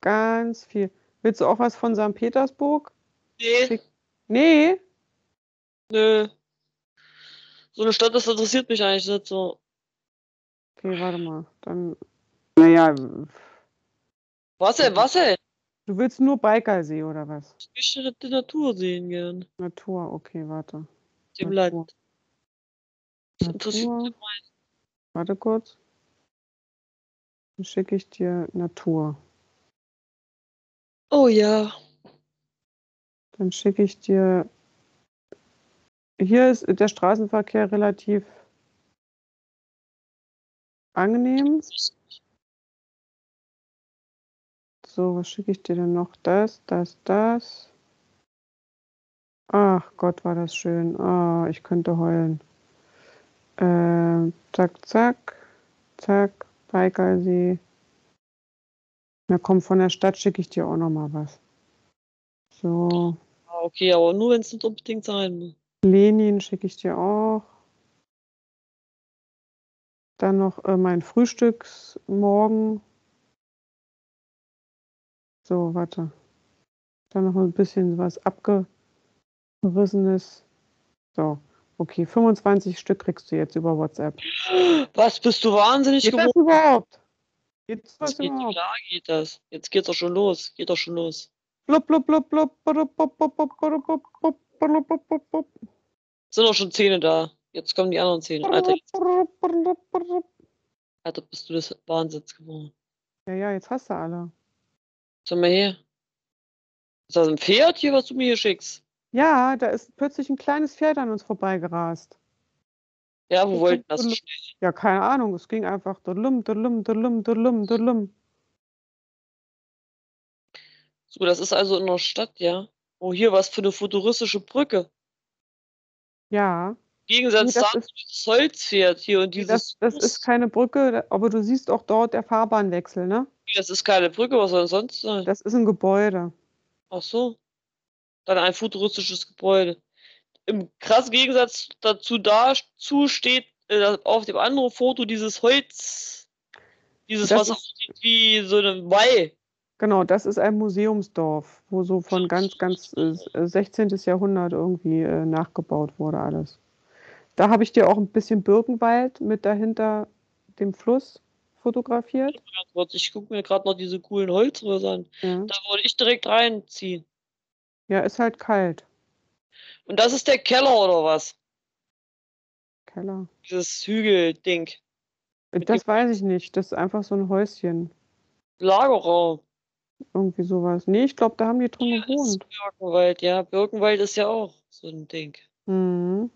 Ganz viel. Willst du auch was von St. Petersburg? Nee, Schick- Nee? nö. So eine Stadt, das interessiert mich eigentlich nicht so. Okay, warte mal. Dann. Naja, Was denn, was denn? du willst nur Baikalsee oder was? Ich möchte die Natur sehen gern. Natur, okay, warte. Dem Natur. Land. Das interessiert Natur. mich nicht. Warte kurz. Dann schicke ich dir Natur. Oh ja. Dann schicke ich dir. Hier ist der Straßenverkehr relativ angenehm. So, was schicke ich dir denn noch? Das, das, das. Ach Gott, war das schön. Ah, ich könnte heulen. Ähm, zack, zack, zack, Baikalsee. Na komm, von der Stadt schicke ich dir auch noch mal was. So, Ah, Okay, aber nur wenn es nicht unbedingt sein muss. Lenin schicke ich dir auch. Dann noch äh, mein Frühstücksmorgen. So, warte. Dann noch ein bisschen was abgerissenes. So, okay, 25 Stück kriegst du jetzt über WhatsApp. Was, bist du wahnsinnig Geht geworden? überhaupt? Geht Das das geht, überhaupt? klar geht das. Jetzt geht's doch schon los. Geht doch schon los. Blub, blub, blub, blub, blub, blub, blub, blub, blub, blub, blub, blub, blub, blub. Sind doch schon Zähne da. Jetzt kommen die anderen Zähne. Alter, jetzt, Alter bist du das Wahnsinns geworden. Ja, ja, jetzt hast du alle. Sag mal her. Ist das ein Pferd hier, was du mir hier schickst? Ja, da ist plötzlich ein kleines Pferd an uns vorbeigerast. Ja, wo Das wollten das? schnell? Ja, keine Ahnung. Es ging einfach dudlum, dudlum, dudlum, dudlum, dudlum. So, das ist also in der Stadt, ja. Oh, hier was für eine futuristische Brücke. Ja, Im Gegensatz Nee, das dazu dieses Holzpferd hier und dieses. das, das ist keine Brücke, aber du siehst auch dort der Fahrbahnwechsel, ne? das ist keine Brücke, was soll denn sonst sein? Das ist ein Gebäude. Ach so. Dann ein futuristisches Gebäude. Im krassen Gegensatz dazu dazu steht äh, auf dem anderen Foto dieses Holz, dieses Das was aussieht wie so eine Weih. Genau, das ist ein Museumsdorf, wo so von ganz, ganz äh, 16. Jahrhundert irgendwie äh, nachgebaut wurde alles. Da habe ich dir auch ein bisschen Birkenwald mit dahinter dem Fluss fotografiert. Ich gucke mir gerade noch diese coolen Holzröhre an. Ja. Da würde ich direkt reinziehen. ja, ist halt kalt. Und das ist der Keller oder was? Keller. Dieses Hügelding. Das weiß ich nicht. Das ist einfach so ein Häuschen. Lagerraum. Irgendwie sowas. Nee, ich glaube, da haben die drin Ja, das ist gewohnt. Birkenwald, ja. Birkenwald ist ja auch so ein Ding. Mhm.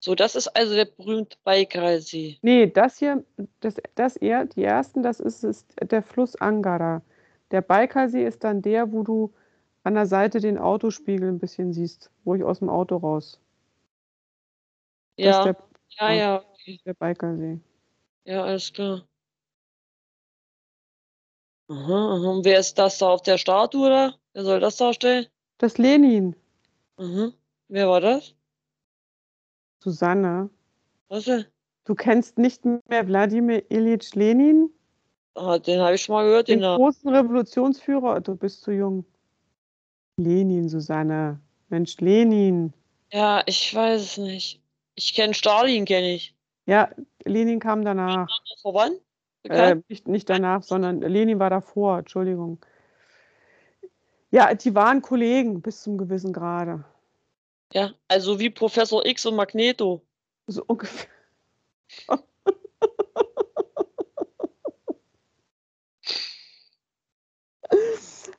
So, das ist also der berühmte Baikalsee. Nee, das hier, das, das eher, die ersten, das ist, ist der Fluss Angara. Der Baikalsee ist dann der, wo du an der Seite den Autospiegel ein bisschen siehst, wo ich aus dem Auto raus. Ja, der, ja, ja, okay. der Baikalsee. Ja, alles klar. Aha, aha. Und wer ist das da auf der Statue da? Wer soll das darstellen? Das Lenin. Aha. Wer war das? Susanne. Was denn? Du kennst nicht mehr Wladimir Ilyich Lenin, Ah, den habe ich schon mal gehört, den den großen Revolutionsführer? Du bist zu jung. Lenin, Susanne. Mensch, Lenin. Ja, ich weiß es nicht. Ich kenne Stalin, kenne ich. Ja, Lenin kam danach. Verwandt? Äh, Bekannt? nicht, nicht danach, sondern Lenin war davor, Entschuldigung. Ja, die waren Kollegen bis zum gewissen Grade. Ja, also wie Professor X und Magneto. So ungefähr. (laughs)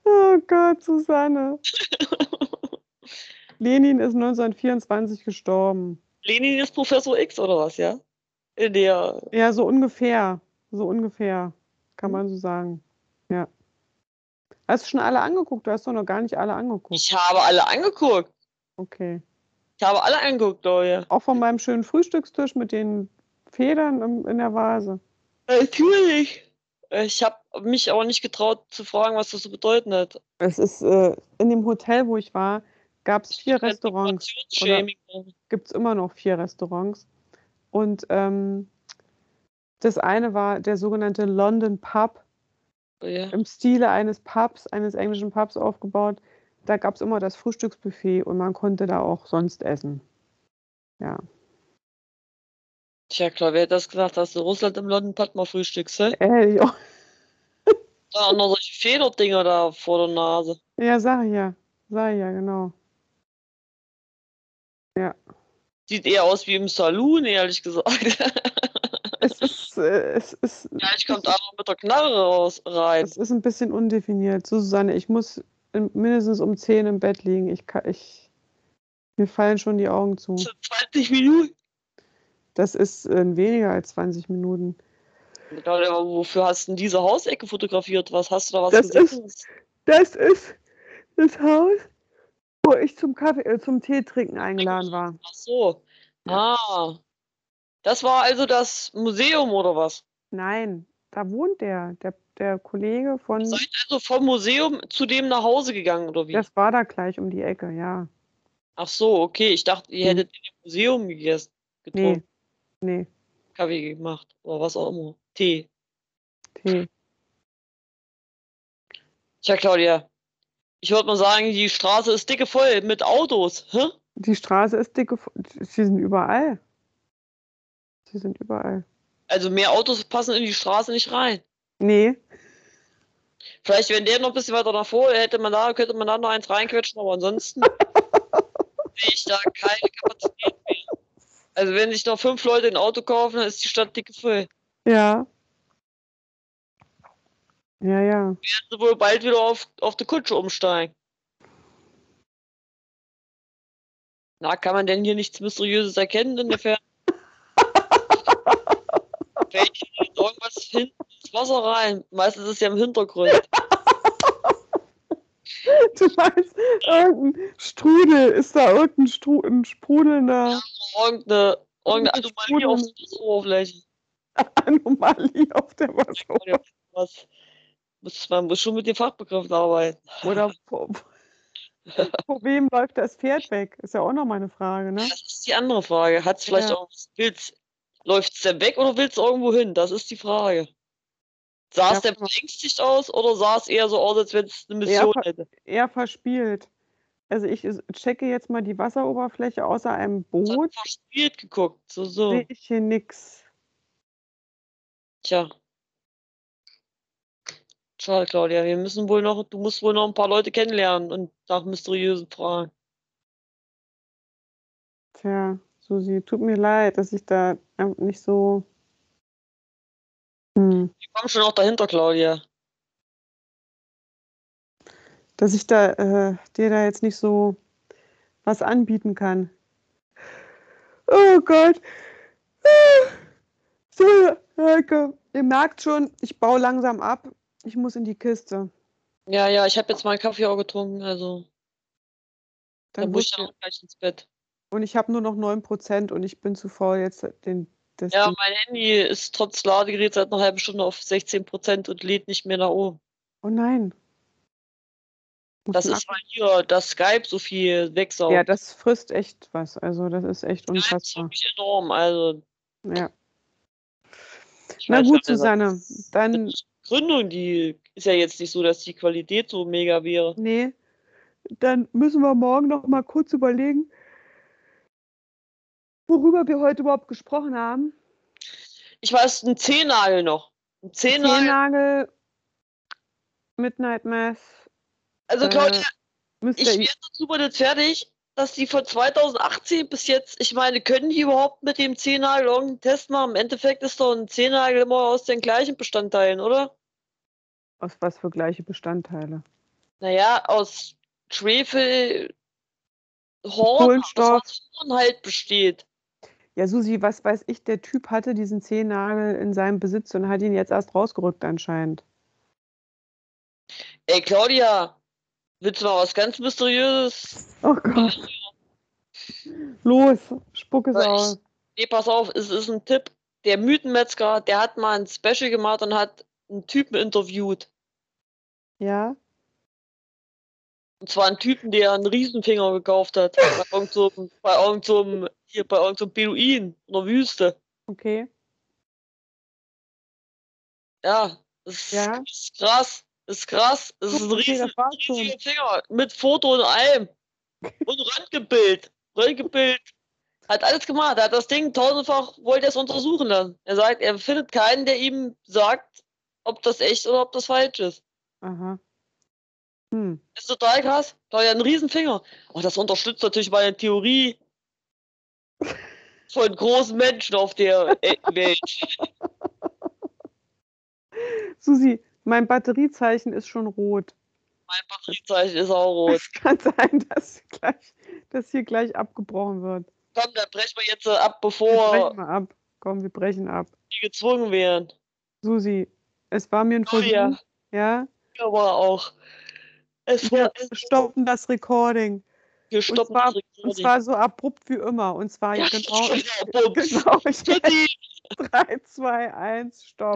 oh Gott, Susanne. (laughs) Lenin ist 1924 gestorben. Lenin ist Professor X oder was, ja? In der. Ja, so ungefähr. So ungefähr, kann man so sagen. Ja. Hast du schon alle angeguckt? Du hast doch noch gar nicht alle angeguckt. Ich habe alle angeguckt. Okay. Ich habe alle angeguckt, Leute. Auch von meinem schönen Frühstückstisch mit den Federn in der Vase. Natürlich. Ich habe mich aber nicht getraut zu fragen, was das zu bedeuten hat. Es ist äh, in dem Hotel, wo ich war, gab es vier Restaurants. Gibt es immer noch vier Restaurants. Und ähm, das eine war der sogenannte London Pub, Ja. im Stile eines Pubs, eines englischen Pubs aufgebaut. Da gab es immer das Frühstücksbuffet und man konnte da auch sonst essen. Ja. Tja, klar, wer hätte das gedacht, dass du Russland im London Pub mal frühstückst, hä? Äh, ja. Da auch noch solche Federdinger da vor der Nase. ja, sag ich ja. Sag ich ja, genau. Sieht eher aus wie im Saloon, ehrlich gesagt. (laughs) Es ist, äh, es ist, Gleich kommt einer mit der Knarre raus, rein. es ist ein bisschen undefiniert. So, Susanne, ich muss in, mindestens um 10 im Bett liegen. Ich, kann, ich, mir fallen schon die Augen zu. 20 Minuten. Das ist äh, weniger als 20 Minuten. Wofür hast du denn diese Hausecke fotografiert? Was hast du da was Das gesehen? Das ist das Haus, wo ich zum Kaffee, äh, zum Tee trinken eingeladen war. Ach so. Ah. Das war also das Museum oder was? Nein, da wohnt der, der, der Kollege von. Seid also vom Museum zu dem nach Hause gegangen oder wie? Das war da gleich um die Ecke, ja. Ach so, okay. Ich dachte, ihr Hm. hättet in dem Museum gegessen, Nee, getrunken, nee, Kaffee gemacht oder was auch immer. Tee. Tee. Tja, Claudia. Ich würde mal sagen, die Straße ist dicke voll mit Autos. Hä? Die Straße ist dicke. Sie sind überall. Sie sind überall. Also mehr Autos passen in die Straße nicht rein. Nee, Vielleicht, wenn der noch ein bisschen weiter nach vor, hätte man da, könnte man da noch eins reinquetschen, aber ansonsten (laughs) sehe ich da keine Kapazität mehr. Also wenn sich noch fünf Leute ein Auto kaufen, dann ist die Stadt dicke voll. Ja. Ja, ja. Werden sie wohl bald wieder auf, auf die Kutsche umsteigen. Na, kann man denn hier nichts Mysteriöses erkennen in der Ferne? (laughs) Fällt hier irgendwas hinten ins Wasser rein? Meistens ist es ja im Hintergrund. (laughs) Du meinst, irgendein Strudel, ist da irgendein Stru ein sprudelnder Irgendeine, irgendeine Irgendwas Anomalie auf der Oberfläche. (laughs) Anomalie auf der Wasseroberfläche? Was? Muss, man muss schon mit den Fachbegriffen arbeiten. Oder (laughs) vor, vor wem läuft das Pferd weg? Ist ja auch noch mal eine Frage, ne? Das ist die andere Frage. Hat es vielleicht Ja. auch, will's, läuft es denn weg oder will es irgendwo hin? Das ist die Frage. Sah es Ja, denn verängstigt aus oder sah es eher so aus, als wenn es eine Mission ver- hätte? Eher verspielt. Also ich checke jetzt mal die Wasseroberfläche außer einem Boot. verspielt geguckt. So, so. Sehe ich hier nix. Tja. Schade, Claudia. Wir müssen wohl noch, du musst wohl noch ein paar Leute kennenlernen und nach mysteriösen Fragen. Tja, Susi, tut mir leid, dass ich da nicht so. Hm. Ich komme schon noch dahinter, Claudia. Dass ich da äh, dir da jetzt nicht so was anbieten kann. Oh Gott. So, Heike, ihr merkt schon, ich baue langsam ab. Ich muss in die Kiste. Ja, ja, ich habe jetzt meinen Kaffee auch getrunken, also dann, Dann muss ich dann auch gleich ins Bett. und ich habe nur noch 9% und ich bin zu faul, jetzt den, das Ja, Ding. mein Handy ist trotz Ladegerät seit einer halben Stunde auf 16% und lädt nicht mehr nach oben. Oh nein. Muss Das ist, weil hier das Skype so viel wegsaugt. Ja, das frisst echt was. Also das ist echt ist unfassbar. wirklich enorm. Also, Ja. Na gut, nicht, Susanne, dann Die Gründung, die ist ja jetzt nicht so, dass die Qualität so mega wäre. Nee, dann müssen wir morgen noch mal kurz überlegen, worüber wir heute überhaupt gesprochen haben. Ich weiß, ein Zehennagel noch. Ein Zehennagel. Zehennagel, Midnight Mass, Also, Claudia, äh, ich I werde super nicht fertig, dass die von 2018 bis jetzt, ich meine, können die überhaupt mit dem Zehennagel irgendeinen Test machen? Im Endeffekt ist doch ein Zehennagel immer aus den gleichen Bestandteilen, oder? aus was für gleiche Bestandteile? Naja, aus Schwefel, Horn, Kohlenstoff. was aus Horn halt besteht. Ja, Susi, was weiß ich, der Typ hatte diesen Zehennagel in seinem Besitz und hat ihn jetzt erst rausgerückt anscheinend. Ey, Claudia, willst du mal was ganz Mysteriöses? Oh Gott. Los, spuck es aus. Nee, pass auf, es ist ein Tipp. Der Mythenmetzger, der hat mal ein Special gemacht und hat einen Typen interviewt. Ja? Und zwar einen Typen, der einen Riesenfinger gekauft hat. (laughs) Bei irgend so, einem- bei irgend so, einem- hier bei irgend so einem Beduin in der Wüste. Okay. Ja, das Ja. ist krass. Ist krass. Es ist ein riesen, riesiger Finger mit Foto und allem. Und Röntgenbild. Röntgenbild. Hat alles gemacht. Er hat das Ding tausendfach, wollte er es untersuchen lassen. Er sagt, er findet keinen, der ihm sagt, ob das echt oder ob das falsch ist. Aha. Hm. Ist total krass. Da hat er einen riesen Finger. Und das unterstützt natürlich meine Theorie (laughs) von großen Menschen auf der Welt. Susi, mein Batteriezeichen ist schon rot. Mein Batteriezeichen ist auch rot. Es kann sein, dass, gleich, dass hier gleich abgebrochen wird. Komm, dann brechen wir jetzt ab, Wir bevor brechen mal ab. Komm, wir brechen ab. die gezwungen werden. Susi, es war mir ein Versuch. ja. Ja? Aber auch. Es Wir war, es stoppen das Recording. wir Und stoppen zwar, das und Recording. zwar so abrupt wie immer. Und zwar Ja, (laughs) genau, genau. (laughs) genau ich Tschüssi. 3, 2, 1, stopp.